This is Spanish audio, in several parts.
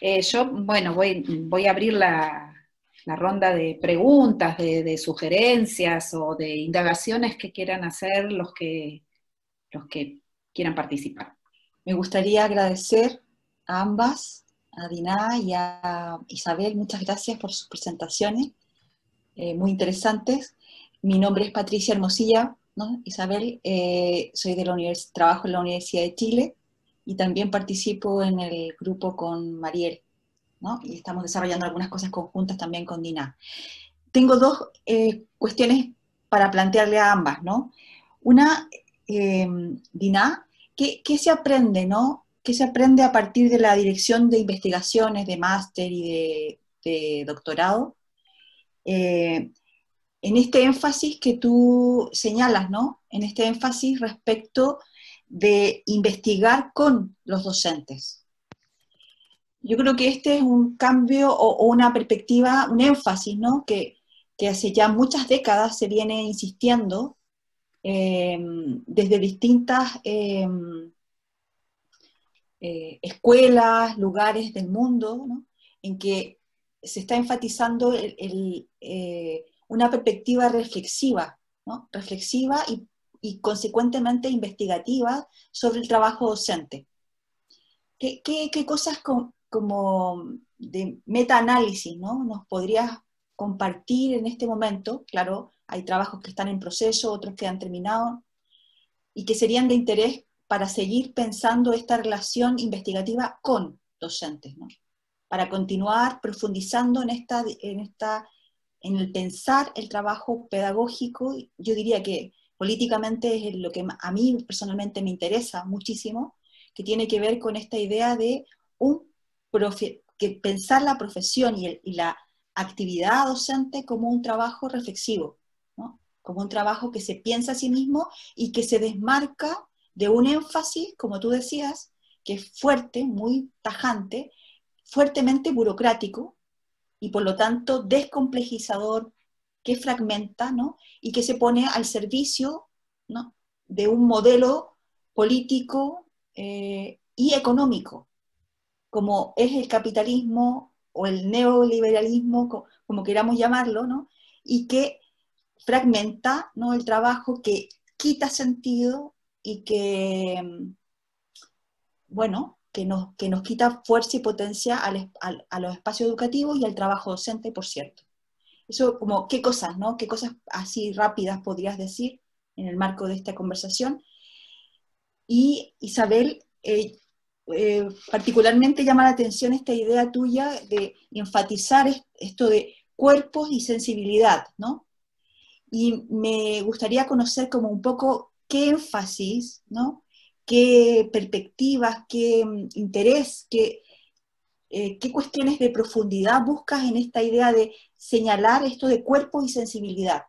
Eh, yo, bueno, voy, voy a abrir la, ronda de preguntas, de, sugerencias o de indagaciones que quieran hacer los que, los que quieran participar. Me gustaría agradecer a ambas, a Diná y a Isabel, muchas gracias por sus presentaciones, eh, muy interesantes. Mi nombre es Patricia Hermosilla, ¿no? Isabel, eh, soy de la trabajo en la Universidad de Chile y también participo en el grupo con Mariel, ¿no? y estamos desarrollando algunas cosas conjuntas también con Dina. Tengo dos eh, cuestiones para plantearle a ambas, ¿no? Una, eh, Dina, ¿qué, se aprende, no? ¿Qué se aprende a partir de la dirección de investigaciones, de máster y de, doctorado? Eh, en este énfasis que tú señalas, ¿no? En este énfasis respecto de investigar con los docentes. Yo creo que este es un cambio o, una perspectiva, un énfasis, ¿no? Que, hace ya muchas décadas se viene insistiendo em, desde distintas em, eh, escuelas, lugares del mundo, ¿no? en que se está enfatizando eh, una perspectiva reflexiva, ¿no? reflexiva y y consecuentemente investigativa sobre el trabajo docente. ¿Qué, cosas como de metaanálisis ¿no? nos podrías compartir en este momento? Claro, hay trabajos que están en proceso, otros que han terminado, y que serían de interés para seguir pensando esta relación investigativa con docentes, ¿no? para continuar profundizando en, esta, en, esta, en el pensar el trabajo pedagógico, yo diría que políticamente es lo que a mí personalmente me interesa muchísimo, que tiene que ver con esta idea de un que pensar la profesión y, la actividad docente como un trabajo reflexivo, como un trabajo que se piensa a sí mismo y que se desmarca de un énfasis, como tú decías, que es fuerte, muy tajante, fuertemente burocrático y por lo tanto descomplejizador, que fragmenta ¿no? y que se pone al servicio de un modelo político eh, y económico, como es el capitalismo o el neoliberalismo, como queramos llamarlo, ¿no? y que fragmenta ¿no? el trabajo, que quita sentido y que, bueno, que nos, que nos quita fuerza y potencia a los espacios educativos y al trabajo docente, por cierto. Eso como, ¿qué cosas, no? ¿Qué cosas así rápidas podrías decir en el marco de esta conversación? Y Isabel, eh, eh, particularmente llama la atención esta idea tuya de enfatizar esto de cuerpos y sensibilidad, ¿no? Y me gustaría conocer como un poco qué énfasis, ¿no? qué perspectivas, qué mm, interés, qué, eh, ¿qué cuestiones de profundidad buscas en esta idea de señalar esto de cuerpo y sensibilidad?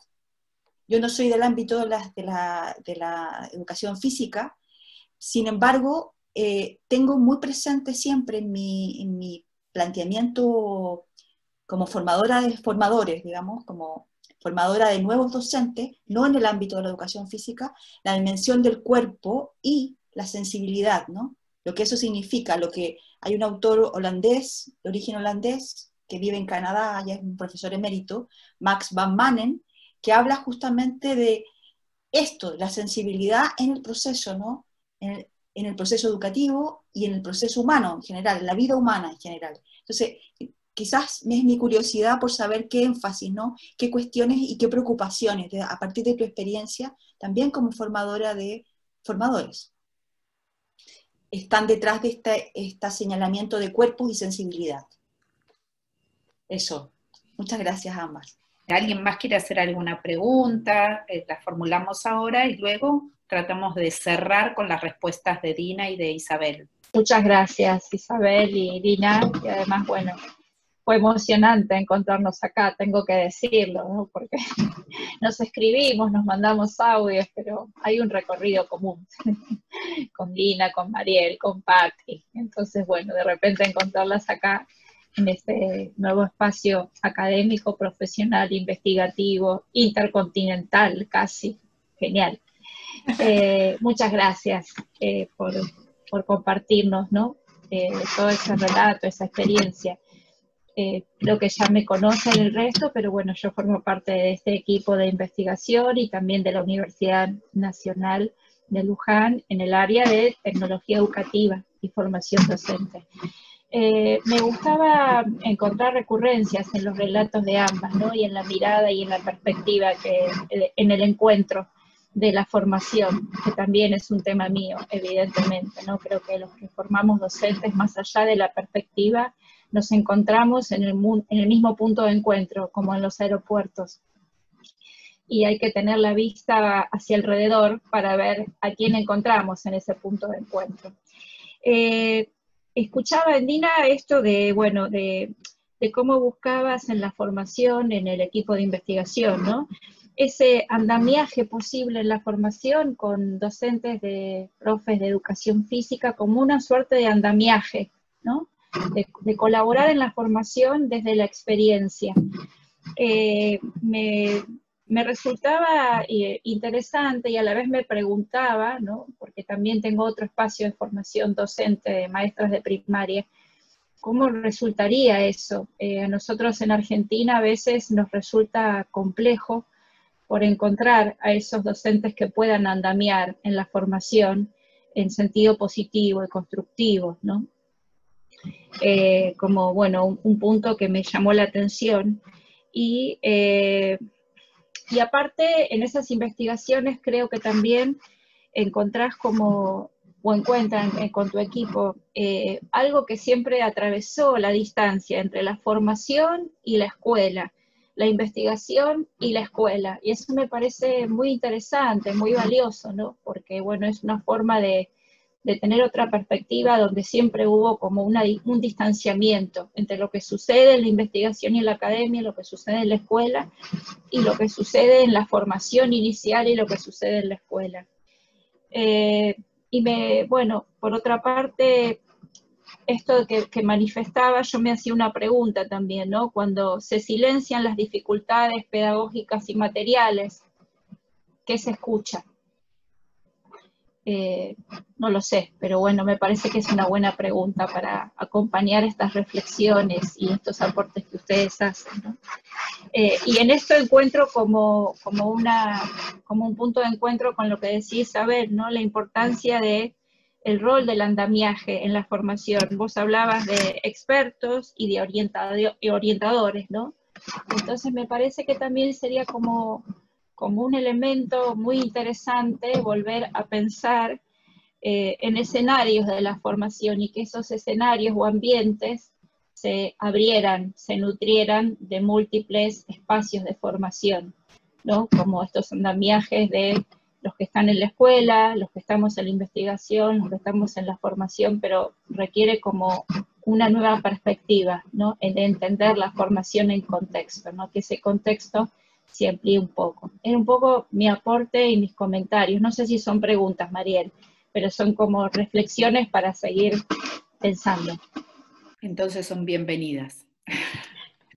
Yo no soy del ámbito de la, educación física, sin embargo, eh, tengo muy presente siempre en mi, planteamiento como formadora de formadores, digamos, como formadora de nuevos docentes, no en el ámbito de la educación física, la dimensión del cuerpo y la sensibilidad, ¿no? Lo que eso significa, lo que hay un autor holandés, de origen holandés, que vive en Canadá, ya es un profesor emérito, Max Van Manen, que habla justamente de esto, la sensibilidad en el proceso, ¿no? En el, proceso educativo y en el proceso humano en general, en la vida humana en general. Entonces, quizás es mi curiosidad por saber qué énfasis, ¿no? qué cuestiones y qué preocupaciones, a partir de tu experiencia, también como formadora de formadores están detrás de este, este señalamiento de cuerpos y sensibilidad. Eso. Muchas gracias a ambas. ¿Alguien más quiere hacer alguna pregunta? Eh, la formulamos ahora y luego tratamos de cerrar con las respuestas de Dina y de Isabel. Muchas gracias Isabel y Dina, y además, bueno, fue emocionante encontrarnos acá, tengo que decirlo, ¿no? porque nos escribimos, nos mandamos audios, pero hay un recorrido común con Dina, con Mariel, con Patti. Entonces, bueno, de repente encontrarlas acá en este nuevo espacio académico, profesional, investigativo, intercontinental, casi. Genial. Eh, muchas gracias eh, por, por compartirnos, ¿no? eh, todo ese relato, esa experiencia. Eh, creo que ya me conocen el resto, pero bueno, yo formo parte de este equipo de investigación y también de la Universidad Nacional de Luján en el área de tecnología educativa y formación docente. Eh, me gustaba encontrar recurrencias en los relatos de ambas, ¿no? Y en la mirada y en la perspectiva que en el encuentro de la formación, que también es un tema mío, evidentemente, ¿no? Creo que los que formamos docentes, más allá de la perspectiva, nos encontramos en el, en el mismo punto de encuentro, como en los aeropuertos. Y hay que tener la vista hacia alrededor para ver a quién encontramos en ese punto de encuentro. Eh, escuchaba en Dina esto de, bueno, de, cómo buscabas en la formación, en el equipo de investigación, ¿no? ese andamiaje posible en la formación con docentes de profes de educación física como una suerte de andamiaje, ¿no? de, colaborar en la formación desde la experiencia. Eh, me, resultaba eh, interesante y a la vez me preguntaba, ¿no? porque también tengo otro espacio de formación docente de maestras de primaria, ¿cómo resultaría eso? Eh, a nosotros en Argentina a veces nos resulta complejo por encontrar a esos docentes que puedan andamiar en la formación en sentido positivo y constructivo, ¿no? Eh, como, bueno, un, punto que me llamó la atención. Y, y aparte, en esas investigaciones creo que también encontrás como, o encuentran eh, con tu equipo, algo que siempre atravesó la distancia entre la formación y la escuela, la investigación y la escuela. Y eso me parece muy interesante, muy valioso, ¿no? Porque, bueno, es una forma de, de tener otra perspectiva donde siempre hubo como una, un distanciamiento entre lo que sucede en la investigación y en la academia, lo que sucede en la escuela y lo que sucede en la formación inicial y lo que sucede en la escuela. Eh, y me, bueno, por otra parte, esto que, que, manifestaba, yo me hacía una pregunta también, ¿no? Cuando se silencian las dificultades pedagógicas y materiales, ¿qué se escucha? Eh, no lo sé, pero bueno, me parece que es una buena pregunta para acompañar estas reflexiones y estos aportes que ustedes hacen. Eh, y en esto encuentro como, como, una, como un punto de encuentro con lo que decís, Isabel, ¿no? la importancia de el rol del andamiaje en la formación. Vos hablabas de expertos y de orientadores, ¿no? Entonces me parece que también sería como como un elemento muy interesante volver a pensar eh, en escenarios de la formación y que esos escenarios o ambientes se abrieran, se nutrieran de múltiples espacios de formación, ¿no? como estos andamiajes de los que están en la escuela, los que estamos en la investigación, los que estamos en la formación, pero requiere como una nueva perspectiva, ¿no? de entender la formación en contexto, ¿no? que ese contexto se amplíe un poco. Es un poco mi aporte y mis comentarios. No sé si son preguntas, Mariel, pero son como reflexiones para seguir pensando. Entonces son bienvenidas.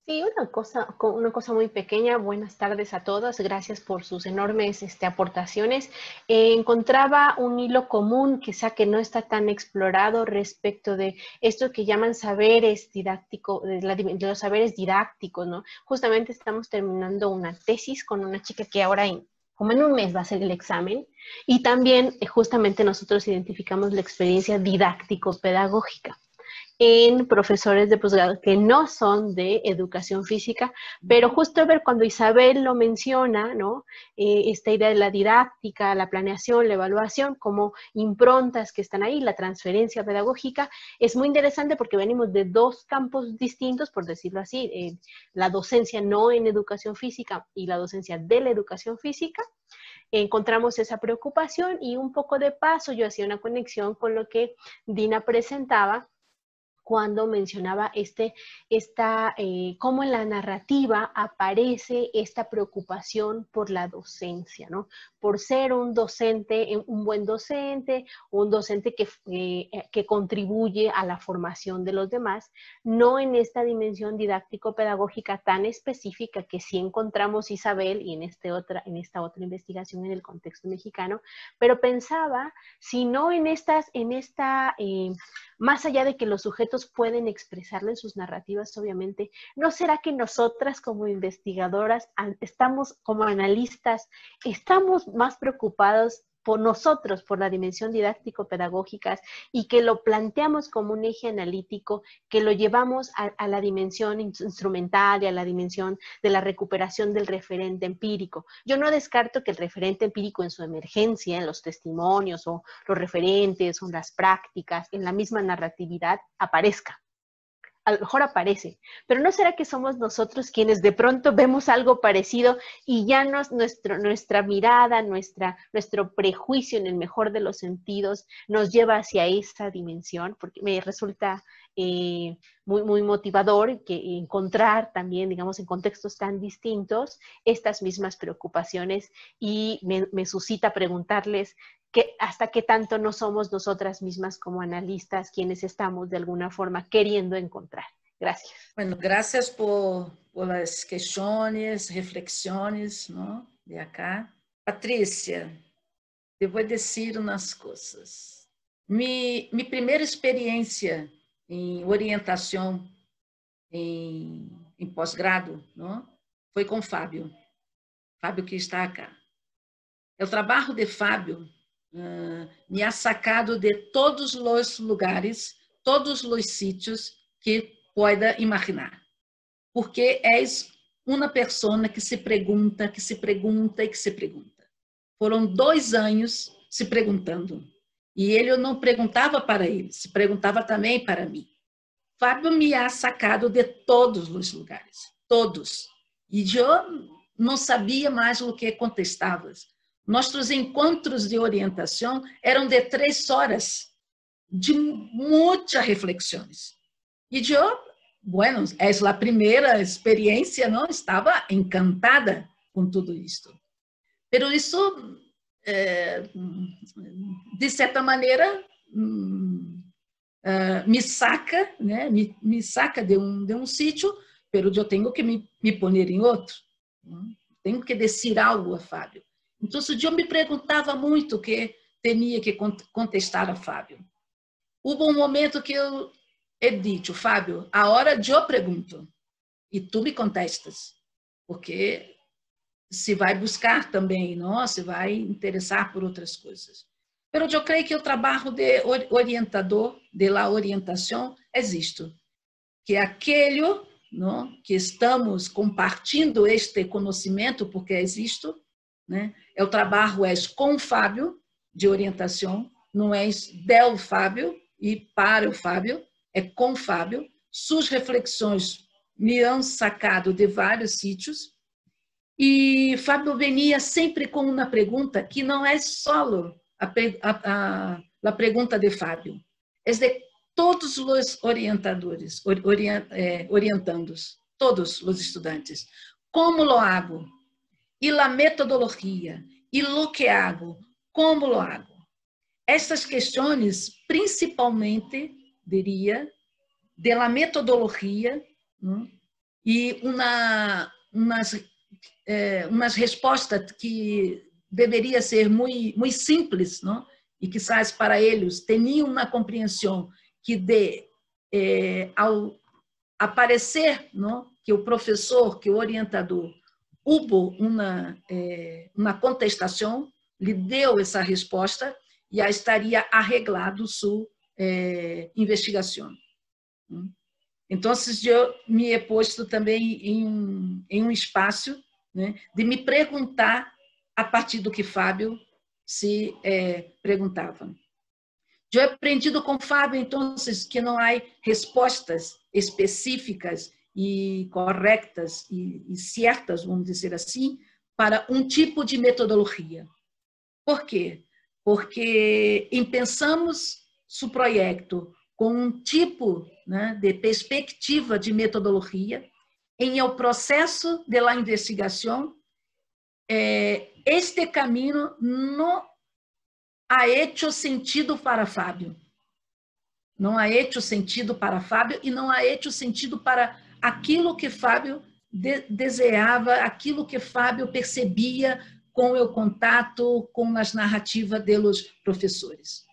Sí, una cosa, una cosa muy pequeña. Buenas tardes a todas. Gracias por sus enormes este, aportaciones. Eh, encontraba un hilo común, quizá que no está tan explorado respecto de esto que llaman saberes didácticos, de, los saberes didácticos, ¿no? Justamente estamos terminando una tesis con una chica que ahora como en un mes va a ser el examen, y también eh, justamente nosotros identificamos la experiencia didáctico-pedagógica en profesores de posgrado que no son de educación física, pero justo ver cuando Isabel lo menciona, ¿no? Eh, esta idea de la didáctica, la planeación, la evaluación, como improntas que están ahí, la transferencia pedagógica, es muy interesante porque venimos de dos campos distintos, por decirlo así, eh, la docencia no en educación física y la docencia de la educación física, encontramos esa preocupación y un poco de paso yo hacía una conexión con lo que Dina presentaba cuando mencionaba este, esta, eh, cómo en la narrativa aparece esta preocupación por la docencia, ¿no? Por ser un docente, un buen docente, un docente que, eh, que contribuye a la formación de los demás, no en esta dimensión didáctico-pedagógica tan específica que sí encontramos Isabel y en, este otra, en esta otra investigación en el contexto mexicano, pero pensaba, si no en estas, en esta, eh, más allá de que los sujetos pueden expresarlo en sus narrativas, obviamente, ¿no será que nosotras como investigadoras estamos como analistas, estamos más preocupados por nosotros, por la dimensión didáctico-pedagógica y que lo planteamos como un eje analítico, que lo llevamos a, la dimensión instrumental y a la dimensión de la recuperación del referente empírico. Yo no descarto que el referente empírico en su emergencia, en los testimonios o los referentes o las prácticas, en la misma narratividad, aparezca a lo mejor aparece, pero ¿no será que somos nosotros quienes de pronto vemos algo parecido y ya nos, nuestro, nuestra mirada, nuestra, nuestro prejuicio en el mejor de los sentidos nos lleva hacia esa dimensión? Porque me resulta eh, muy, motivador que encontrar también, digamos, en contextos tan distintos estas mismas preocupaciones y me suscita preguntarles hasta qué tanto no somos nosotras mismas como analistas quienes estamos de alguna forma queriendo encontrar. Gracias. Bueno, gracias por, por las cuestiones, reflexiones ¿no? de acá. Patricia, te voy a decir unas cosas. Mi, mi primera experiencia em orientação em, em pós-grado, foi com Fábio. Fábio que está acá. O trabalho de Fábio me ha sacado de todos os lugares, todos os sítios que pueda imaginar. Porque és uma pessoa que se pergunta, que se pergunta e que se pergunta. Foram dois anos se perguntando. E ele não perguntava para ele, se perguntava também para mim. Fábio me ha sacado de todos os lugares, todos. E eu não sabia mais o que contestava. Nossos encontros de orientação eram de três horas, de muitas reflexões. E eu, bueno, é a primeira experiência, não? Estava encantada com tudo isto. Pero isso, é, de certa maneira, uh, me saca, né? Me, me, saca de um de um sítio, pero eu tenho que me, me pôr em outro. Tenho que dizer algo a Fábio. Então, eu me perguntava muito o que tinha que contestar a Fábio. Houve um momento que eu he dito, Fábio, a hora de eu pergunto e tu me contestas, porque se vai buscar também, não? se vai interessar por outras coisas. Mas eu creio que o trabalho de orientador, de la orientação, isto, que aquele não? que estamos compartilhando este conhecimento, porque isto, né? É o trabalho é com o Fábio, de orientação, não é del Fábio e para o Fábio, é com o Fábio. Suas reflexões me han sacado de vários sítios. E Fábio venia sempre com uma pergunta que não é solo a, a, a, a pergunta de Fábio, é de todos os orientadores, orient, eh, orientandos, todos os estudantes. Como lo hago? E la metodologia, e lo que hago, como lo hago. Estas questões, principalmente, diria, de la metodologia não? e uma, umas, é, umas respostas que deveria ser muito, muito simples, não? e que quizás para eles tinham uma compreensão que de é, ao aparecer, não? que o professor, que o orientador Houve uma é, eh, una contestación, le dio esa respuesta y ya estaría arreglado sua eh, investigación. eu me é he também em um em um espaço né, de me perguntar a partir do que Fábio se é, perguntava. Eu aprendi com Fábio, então, que não há respostas específicas e corretas e, e certas, vamos dizer assim, para um tipo de metodologia. Por quê? Porque pensamos o projeto com um tipo né, de perspectiva de metodologia em o processo de la investigação eh, este caminho não ha hecho sentido para Fábio. Não ha hecho sentido para Fábio e não ha hecho sentido para aquilo que Fábio de desejava, aquilo que Fábio percebia com o contato com as narrativas dos professores.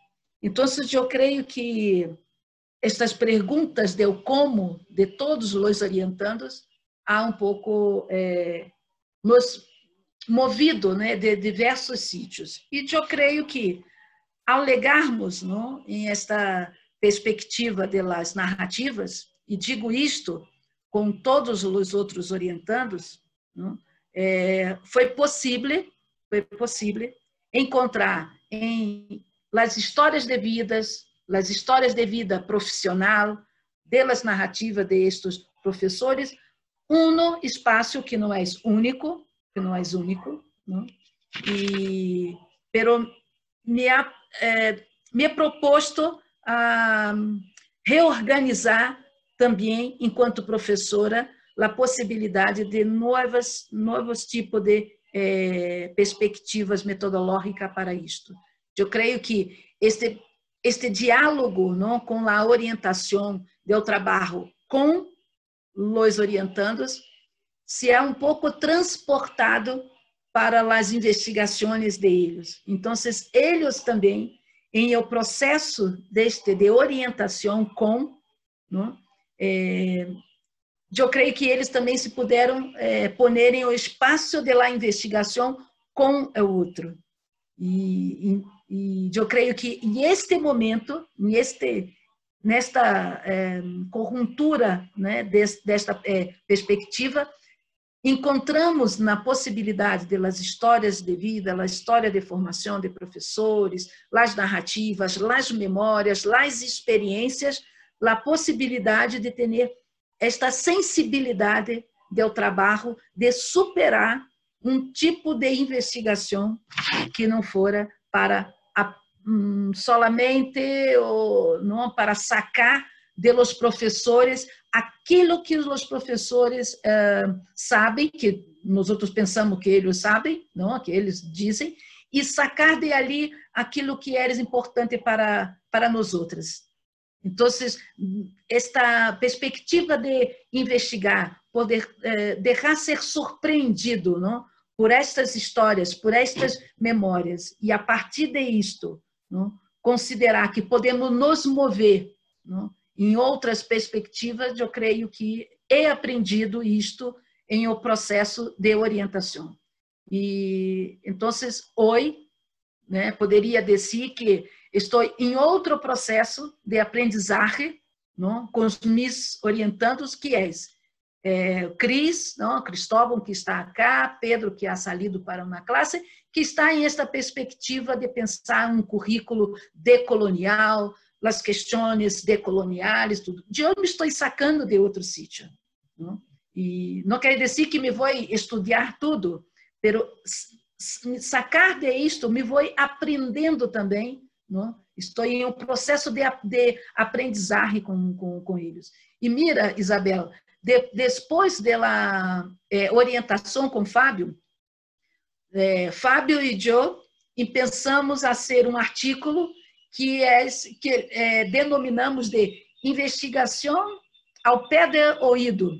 Então, eu creio que estas perguntas de como de todos os orientandos há um pouco eh, nos movido né, de diversos sítios. E eu creio que, ao legarmos não, em esta perspectiva das narrativas, e digo isto com todos os outros orientandos, não, é, foi possível, foi possível encontrar em las histórias de vidas, las histórias de vida profissional, delas narrativas de estes professores, um espaço que não é único, que não é único, não? e pero me ha, eh, me proposto a reorganizar também, enquanto professora, a possibilidade de novas novos tipos de eh, perspectivas metodológicas para isto. Eu creio que este este diálogo não, com a orientação do trabalho com os orientandos se é um pouco transportado para as investigações deles. Então, eles também, em o processo deste de orientação com, não, é, eu creio que eles também se puderam é, em o espaço de la investigação com o outro. E, e, e eu creio que neste momento, neste nesta é, conjuntura né, desta é, perspectiva, encontramos na possibilidade das histórias de vida, a história de formação de professores, as narrativas, as memórias, as experiências, a possibilidade de ter esta sensibilidade do trabalho de superar um tipo de investigação que não fora para a, um, solamente ou não para sacar de los professores aquilo que os professores uh, sabem, que nós outros pensamos que eles sabem, não, que eles dizem, e sacar de ali aquilo que é importante para para nós outros. Então, esta perspectiva de investigar, poder eh, deixar ser surpreendido, não, por estas histórias, por estas memórias, e a partir de isto, não, considerar que podemos nos mover, não, em outras perspectivas, eu creio que é aprendido isto em o processo de orientação. E então, hoje, né, poderia dizer que estou em outro processo de aprendizagem não, com os meus orientandos, que é, é Cris, não, Cristóvão, que está cá, Pedro, que ha salido para uma classe, que está em esta perspectiva de pensar um currículo decolonial, as questões decoloniais, tudo. Eu me estou sacando de outro sítio. Não? E não quer dizer que me vou estudar tudo, mas sacar de isto me vou aprendendo também. Não? Estou em um processo de, de aprendizagem com, com, com eles. E mira, Isabel, de, depois da é, orientação com Fábio, é, Fábio e eu pensamos a ser um artigo que, é, que é, denominamos de investigação ao pé do ouído,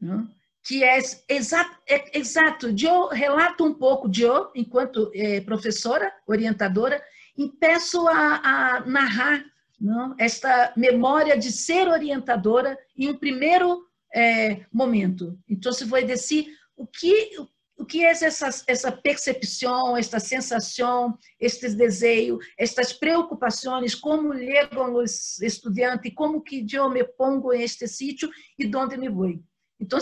né? que é exato, exato. Eu relato um pouco de eu, enquanto professora, orientadora, e peço a, a narrar não? esta memória de ser orientadora em um primeiro é, momento. Então, se vou dizer o que o que é essa, essa percepção, esta sensação, estes desejos, estas preocupações, como chegam os estudantes, como que eu me pongo em este sítio e onde me vou. Então,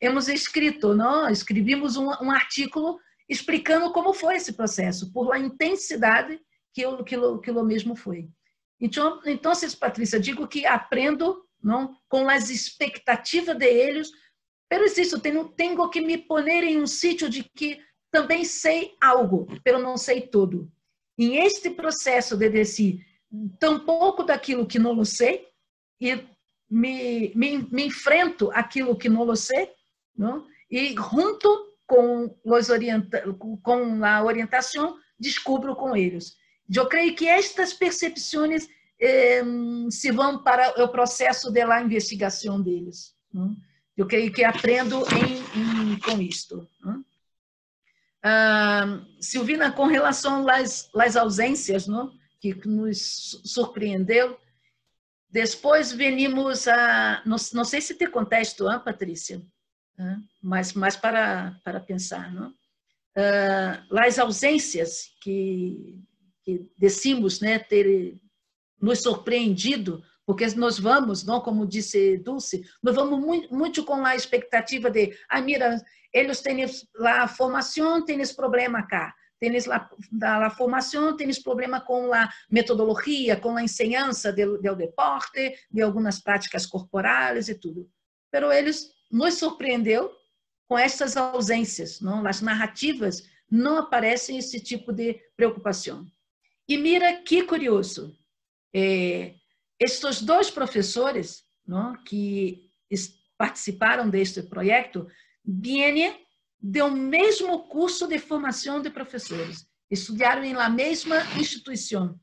hemos escrito, não? escrevimos um, um artigo explicando como foi esse processo, por a intensidade que o, que que mesmo foi. Então, então, Patrícia, digo que aprendo não, com as expectativas de eles pero isso, tenho, tenho que me poner em um sítio de que também sei algo, pero não sei tudo. Em este processo de tão pouco daquilo que não sei e me, me, me enfrento aquilo que não sei, não? e junto com, os orienta com a orientação, descubro com eles. Eu creio que estas percepções eh, se vão para o processo de la investigação deles. Não? Eu creio que aprendo em, em, com isto. Ah, Silvina, com relação às, às ausências, não? que nos surpreendeu, depois venimos a. Não, não sei se te contexto, hein, Patrícia, mas, mas para, para pensar. Não? Uh, as ausências que, que decimos né, ter nos surpreendido porque nós vamos, não como disse Dulce, nós vamos muito, muito com a expectativa de, ah, mira, eles têm lá formação, têm esse problema cá, têm lá a formação, têm esse problema com a metodologia, com a ensinança do, do deporte, de algumas práticas corporais e tudo. Pero eles nos surpreendeu com essas ausências, não? As narrativas não aparecem esse tipo de preocupação. E mira que curioso, é, estes dois professores não, que participaram deste projeto vêm do mesmo curso de formação de professores, estudaram em la mesma instituição,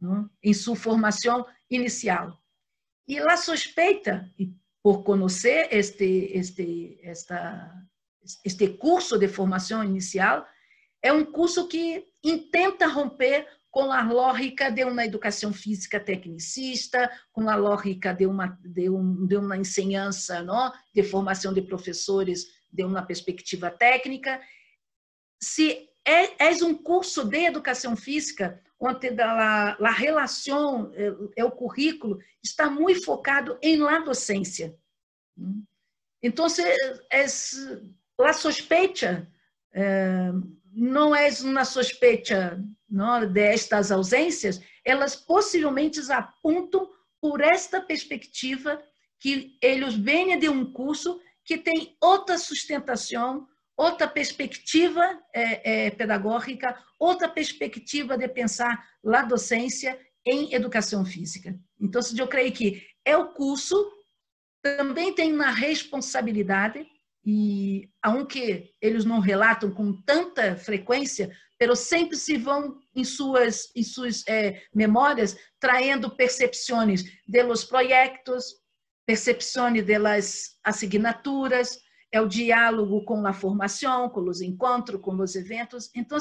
não, em sua formação inicial. E a suspeita, por conhecer este, este, esta, este curso de formação inicial, é um curso que intenta romper com a lógica de uma educação física tecnicista, com a lógica de uma, de, um, de uma ensinança, não? de formação de professores de uma perspectiva técnica. Se é, é um curso de educação física, onde a, a relação, é, é, o currículo, está muito focado em la docência. Então, é, a suspeita é, não é uma suspeita destas ausências, elas possivelmente apontam por esta perspectiva que eles vêm de um curso que tem outra sustentação, outra perspectiva é, é, pedagógica, outra perspectiva de pensar a docência em educação física. Então, eu creio que é o curso, também tem uma responsabilidade e aunque eles não relatam com tanta frequência, pero sempre se vão em suas em suas é, memórias traindo percepções de los projetos, percepções de las assignaturas, é o diálogo com a formação, com os encontros, com os eventos. Então,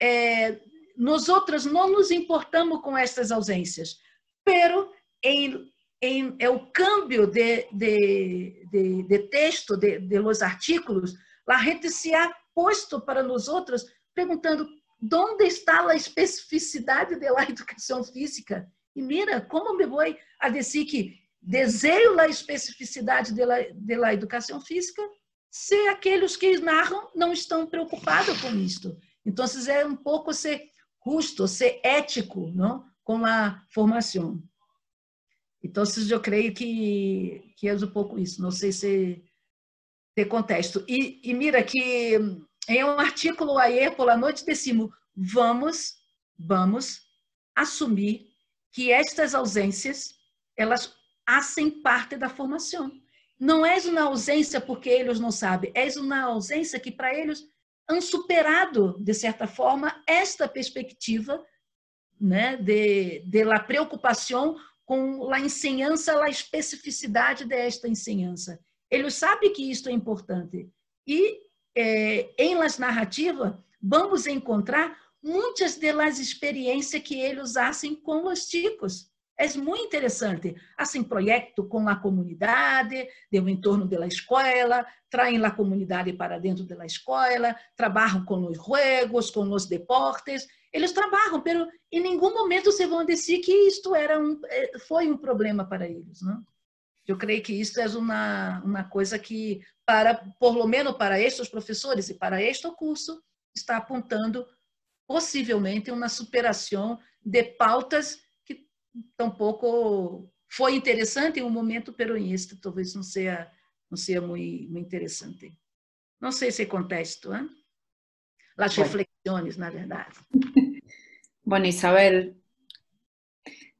é, nós outros não nos importamos com estas ausências, pero em em, é o câmbio de, de, de, de texto de, de los artículos, a gente se ha posto para nós outros perguntando onde está a especificidade da educação física. E mira, como me vou a dizer que desejo a especificidade da educação física se aqueles que narram não estão preocupados com isto. Então, é um pouco ser justo, ser ético não? com a formação. Então, eu creio que, que é um pouco isso. Não sei se tem contexto. E, e mira que em um artículo aí, por la noite, decimos, vamos, vamos assumir que estas ausências, elas fazem parte da formação. Não é uma ausência porque eles não sabem, é uma ausência que para eles han superado, de certa forma, esta perspectiva né, de, de la preocupação com a ensinança, a especificidade desta ensinança. Ele sabe que isto é importante. E é, em las narrativas, vamos encontrar muitas das experiências que eles fazem com os chicos. É muito interessante. Assim, projeto com a comunidade, do entorno da escola, traem a comunidade para dentro da escola, trabalham com os juegos, com os deportes, eles trabalham, pero em nenhum momento se vão dizer que isto era um, eh, foi um problema para eles. Não? Eu creio que isso é uma, uma coisa que, para, por lo menos para estes professores e para este curso, está apontando possivelmente uma superação de pautas que tampouco foi interessante em um momento peronista, talvez não seja não seja muito, muito interessante. Não sei se contexto, hein? As reflexões, na verdade. Bueno, Isabel,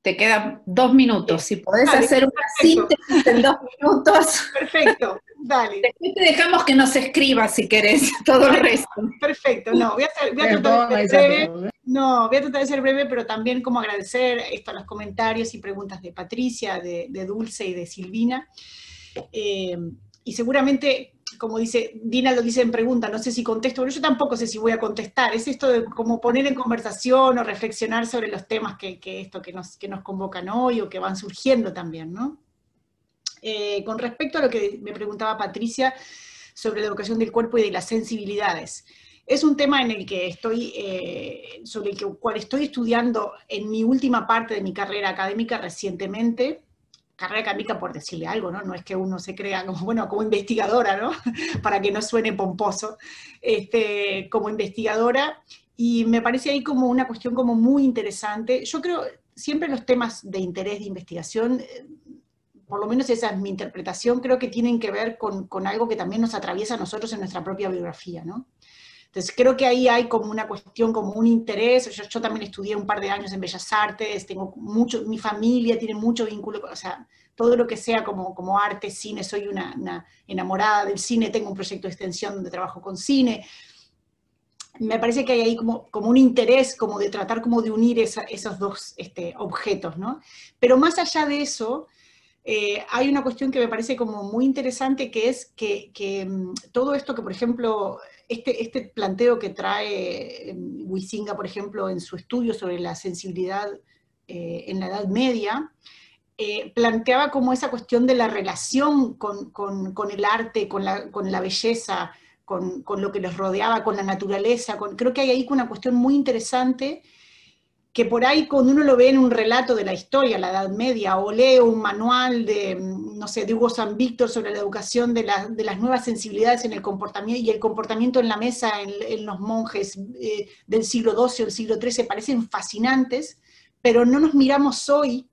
Te quedan dos minutos. Si podés hacer una síntesis en dos minutos. Perfecto, dale. Después te dejamos que nos escribas si querés todo el resto. Perfecto, no, voy a, tratar de ser breve. No, voy a tratar de ser breve, pero también como agradecer esto a los comentarios y preguntas de Patricia, de, Dulce y de Silvina. Eh, y seguramente como dice, Dina lo dice en pregunta, no sé si contesto, pero yo tampoco sé si voy a contestar. Es esto de como poner en conversación o reflexionar sobre los temas que, esto que nos, que nos convocan hoy o que van surgiendo también, ¿no? Eh, con respecto a lo que me preguntaba Patricia sobre la educación del cuerpo y de las sensibilidades. Es un tema en el que estoy, eh, sobre el cual estoy estudiando en mi última parte de mi carrera académica recientemente, carrera académica por decirle algo, ¿no? No es que uno se crea como, bueno, como investigadora, ¿no? Para que no suene pomposo, este, como investigadora, y me parece ahí como una cuestión como muy interesante. Yo creo, siempre los temas de interés de investigación, eh, por lo menos esa es mi interpretación, creo que tienen que ver con, con algo que también nos atraviesa a nosotros en nuestra propia biografía, ¿no? Entonces creo que ahí hay como una cuestión, como un interés. Yo, yo, también estudié un par de años en Bellas Artes, tengo mucho, mi familia tiene mucho vínculo, o sea, todo lo que sea como, como arte, cine, soy una, enamorada del cine, tengo un proyecto de extensión donde trabajo con cine. Me parece que hay ahí como, como un interés como de tratar como de unir esos dos este, objetos, ¿no? Pero más allá de eso, eh, hay una cuestión que me parece como muy interesante, que es que, que mm, todo esto que, por ejemplo, este, este planteo que trae Huizinga, por ejemplo, en su estudio sobre la sensibilidad eh, en la Edad Media, eh, planteaba como esa cuestión de la relación con, el arte, con la, con la belleza, con, lo que les rodeaba, con la naturaleza. creo que hay ahí una cuestión muy interesante que por ahí cuando uno lo ve en un relato de la historia, la Edad Media, o lee un manual de, no sé, de Hugo San Víctor sobre la educación de, las nuevas sensibilidades en el comportamiento y el comportamiento en la mesa en, los monjes eh, del siglo XII o del siglo XIII, parecen fascinantes, pero no nos miramos hoy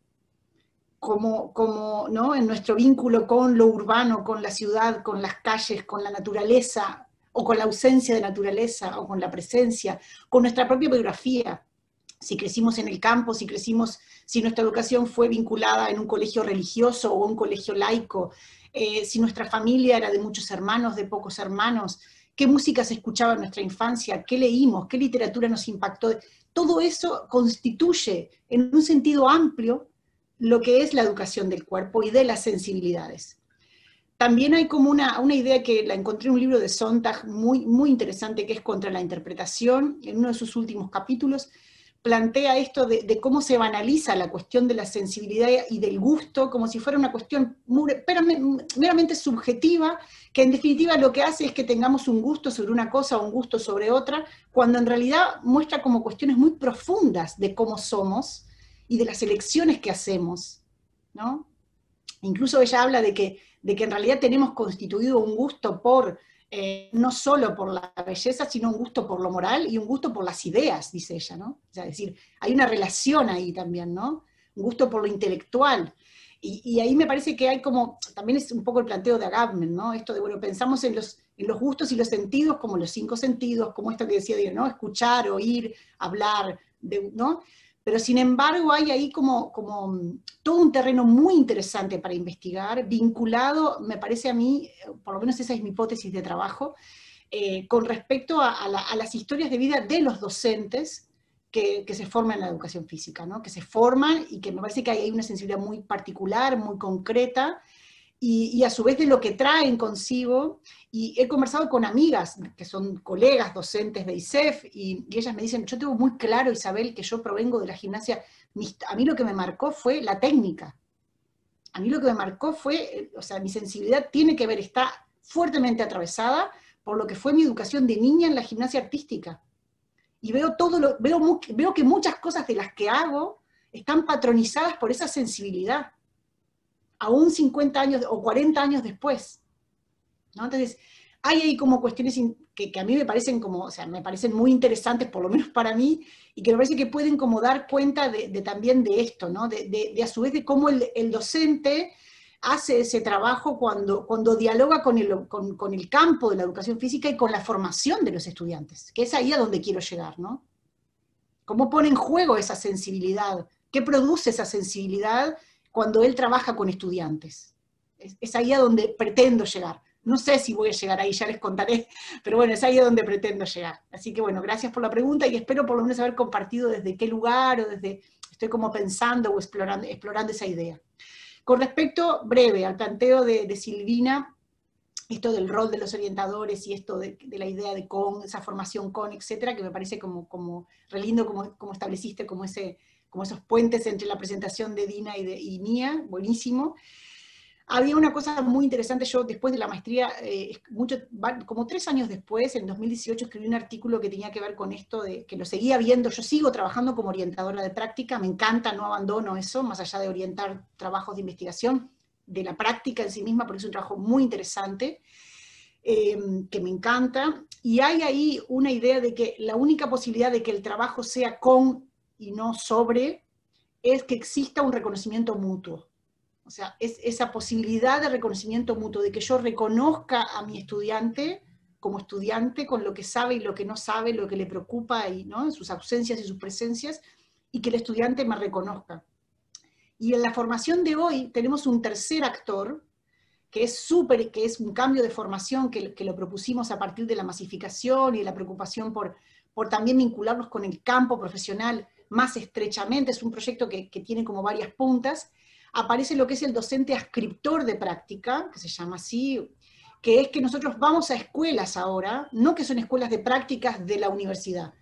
como, como ¿no? en nuestro vínculo con lo urbano, con la ciudad, con las calles, con la naturaleza, o con la ausencia de naturaleza, o con la presencia, con nuestra propia biografía si crecimos en el campo, si crecimos, si nuestra educación fue vinculada en un colegio religioso o un colegio laico, eh, si nuestra familia era de muchos hermanos, de pocos hermanos, qué música se escuchaba en nuestra infancia, qué leímos, qué literatura nos impactó. Todo eso constituye en un sentido amplio lo que es la educación del cuerpo y de las sensibilidades. También hay como una, una idea que la encontré en un libro de Sontag muy, muy interesante que es contra la interpretación, en uno de sus últimos capítulos, plantea esto de, cómo se banaliza la cuestión de la sensibilidad y del gusto como si fuera una cuestión meramente subjetiva, que en definitiva lo que hace es que tengamos un gusto sobre una cosa o un gusto sobre otra, cuando en realidad muestra como cuestiones muy profundas de cómo somos y de las elecciones que hacemos, ¿no? Incluso ella habla de que, de que en realidad tenemos constituido un gusto por eh, no solo por la belleza, sino un gusto por lo moral y un gusto por las ideas, dice ella, ¿no? O sea, es decir, hay una relación ahí también, ¿no? Un gusto por lo intelectual. Y, ahí me parece que hay como, también es un poco el planteo de Agamben, ¿no? Esto de, bueno, pensamos en los, en los gustos y los sentidos como los cinco sentidos, como esto que decía, ¿no? Escuchar, oír, hablar, ¿no? Pero sin embargo hay ahí como, como todo un terreno muy interesante para investigar, vinculado, me parece a mí, por lo menos esa es mi hipótesis de trabajo, eh, con respecto a, las historias de vida de los docentes que, se forman en la educación física, ¿no? que se forman y que me parece que hay una sensibilidad muy particular, muy concreta, y, a su vez de lo que traen consigo. Y he conversado con amigas que son colegas docentes de ISEF y, ellas me dicen, yo tengo muy claro, Isabel, que yo provengo de la gimnasia, a mí lo que me marcó fue la técnica. A mí lo que me marcó fue, o sea, mi sensibilidad tiene que ver, está fuertemente atravesada por lo que fue mi educación de niña en la gimnasia artística. Y veo todo lo, veo, veo que muchas cosas de las que hago están patronizadas por esa sensibilidad aún 50 años o 40 años después. ¿no? Entonces, hay ahí como cuestiones que, a mí me parecen como, o sea, me parecen muy interesantes, por lo menos para mí, y que me parece que pueden como dar cuenta de, también de esto, ¿no? De, a su vez de cómo el, docente hace ese trabajo cuando, cuando dialoga con el, con, el, campo de la educación física y con la formación de los estudiantes, que es ahí a donde quiero llegar, ¿no? Cómo pone en juego esa sensibilidad ¿Qué produce esa sensibilidad cuando él trabaja con estudiantes? Es, ahí a donde pretendo llegar. No sé si voy a llegar ahí, ya les contaré, pero bueno, es ahí a donde pretendo llegar. Así que bueno, gracias por la pregunta y espero por lo menos haber compartido desde qué lugar o desde, estoy como pensando o explorando, esa idea. Con respecto, breve, al planteo de, de Silvina, esto del rol de los orientadores y esto de, la idea de con, esa formación con, etcétera, que me parece como, como re lindo como, como estableciste como, ese, como esos puentes entre la presentación de Dina y, de, y mía, buenísimo. Había una cosa muy interesante, yo después de la maestría, eh, mucho, como tres años después, en 2018, escribí un artículo que tenía que ver con esto, de que lo seguía viendo, yo sigo trabajando como orientadora de práctica, me encanta, no abandono eso, más allá de orientar trabajos de investigación, de la práctica en sí misma, porque es un trabajo muy interesante, eh, que me encanta, y hay ahí una idea de que la única posibilidad de que el trabajo sea con y no sobre, es que exista un reconocimiento mutuo. O sea, es esa posibilidad de reconocimiento mutuo, de que yo reconozca a mi estudiante como estudiante con lo que sabe y lo que no sabe, lo que le preocupa, y, ¿no? sus ausencias y sus presencias, y que el estudiante me reconozca. Y en la formación de hoy tenemos un tercer actor, que es súper, que es un cambio de formación que, que, lo propusimos a partir de la masificación y la preocupación por, por también vincularnos con el campo profesional más estrechamente, es un proyecto que, tiene como varias puntas, aparece lo que es el docente ascriptor de práctica, que se llama así, que es que nosotros vamos a escuelas ahora, no que son escuelas de prácticas de la universidad,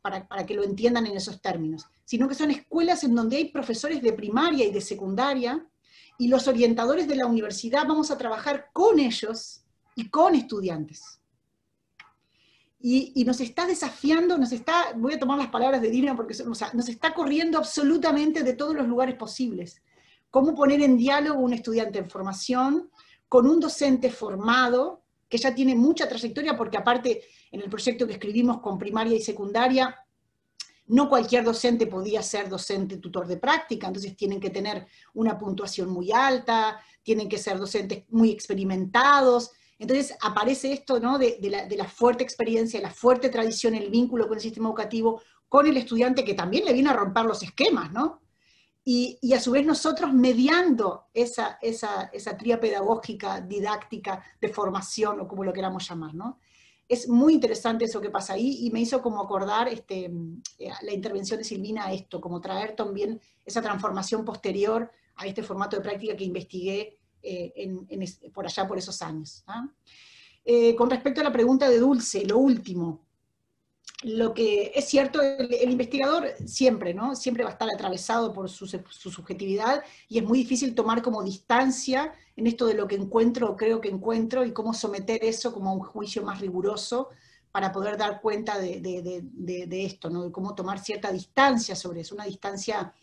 para, que lo entiendan en esos términos, sino que son escuelas en donde hay profesores de primaria y de secundaria, y los orientadores de la universidad vamos a trabajar con ellos y con estudiantes. Y, nos está desafiando, nos está, voy a tomar las palabras de Dina porque nos está corriendo absolutamente de todos los lugares posibles. Cómo poner en diálogo un estudiante en formación con un docente formado, que ya tiene mucha trayectoria, porque aparte en el proyecto que escribimos con primaria y secundaria, no cualquier docente podía ser docente tutor de práctica, entonces tienen que tener una puntuación muy alta, tienen que ser docentes muy experimentados. Entonces aparece esto ¿no? de, la, fuerte experiencia, la fuerte tradición, el vínculo con el sistema educativo, con el estudiante que también le viene a romper los esquemas, ¿no? Y, a su vez nosotros mediando esa, esa, esa tría pedagógica, didáctica, de formación, o como lo queramos llamar, ¿no? es muy interesante eso que pasa ahí y me hizo como acordar este, eh, la intervención de Silvina a esto, como traer también esa transformación posterior a este formato de práctica que investigué eh, por allá por esos años. ¿ah? Eh, con respecto a la pregunta de Dulce, lo último, lo que es cierto, el, investigador siempre, ¿no? Siempre va a estar atravesado por su, subjetividad y es muy difícil tomar como distancia en esto de lo que encuentro o creo que encuentro y cómo someter eso como a un juicio más riguroso para poder dar cuenta de, esto, ¿no? De cómo tomar cierta distancia sobre eso, una distancia,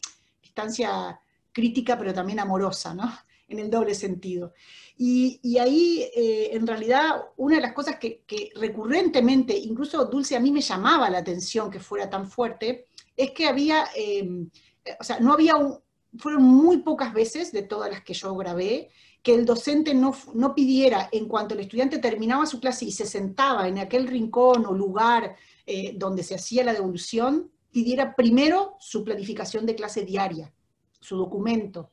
distancia crítica pero también amorosa, ¿no? En el doble sentido. Y, ahí, eh, en realidad, una de las cosas que, recurrentemente, incluso Dulce a mí me llamaba la atención que fuera tan fuerte, es que había, em, o sea, no había, fueron muy pocas veces de todas las que yo grabé, que el docente no, no pidiera, en cuanto el estudiante terminaba su clase y se sentaba en aquel rincón o lugar eh, donde se hacía la devolución, pidiera primero su planificación de clase diaria, su documento,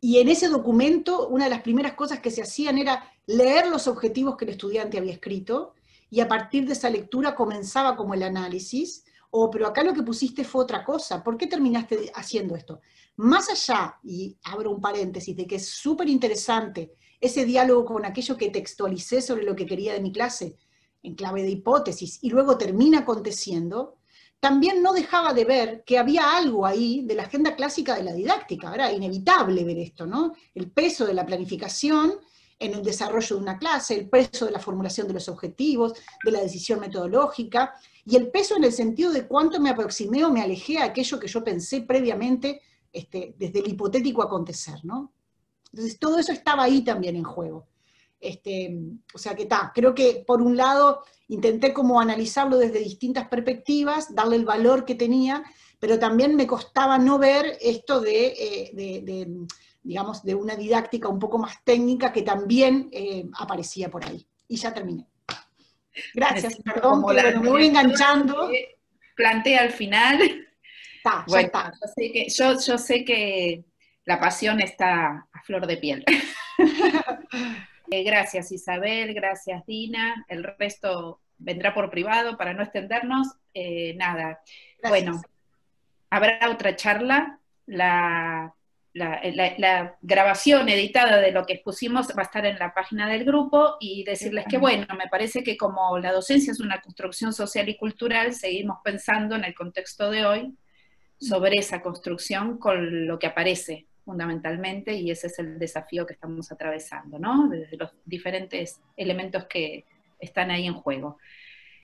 y en ese documento, una de las primeras cosas que se hacían era leer los objetivos que el estudiante había escrito, y a partir de esa lectura comenzaba como el análisis, o oh, pero acá lo que pusiste fue otra cosa, ¿por qué terminaste haciendo esto? Más allá, y abro un paréntesis, de que es súper interesante ese diálogo con aquello que textualicé sobre lo que quería de mi clase, en clave de hipótesis, y luego termina aconteciendo, también no dejaba de ver que había algo ahí de la agenda clásica de la didáctica, era inevitable ver esto, ¿no? El peso de la planificación en el desarrollo de una clase, el peso de la formulación de los objetivos, de la decisión metodológica, y el peso en el sentido de cuánto me aproximé o me alejé a aquello que yo pensé previamente este, desde el hipotético acontecer, ¿no? Entonces todo eso estaba ahí también en juego. Este, o sea que está, creo que por un lado intenté como analizarlo desde distintas perspectivas, darle el valor que tenía, pero también me costaba no ver esto de, eh, digamos, de una didáctica un poco más técnica que también eh, aparecía por ahí. Y ya terminé. Gracias, perdón, pero me voy enganchando. Plantea al final, bueno, Yo, sé que, yo, sé que la pasión está a flor de piel. Eh, gracias Isabel, gracias Dina, el resto vendrá por privado para no extendernos. Eh, nada, bueno, habrá otra charla, la la, grabación editada de lo que expusimos va a estar en la página del grupo y decirles que, bueno, me parece que como la docencia es una construcción social y cultural, seguimos pensando en el contexto de hoy sobre esa construcción con lo que aparece fundamentalmente y ese es el desafío que estamos atravesando, ¿no? Desde los diferentes elementos que están ahí en juego.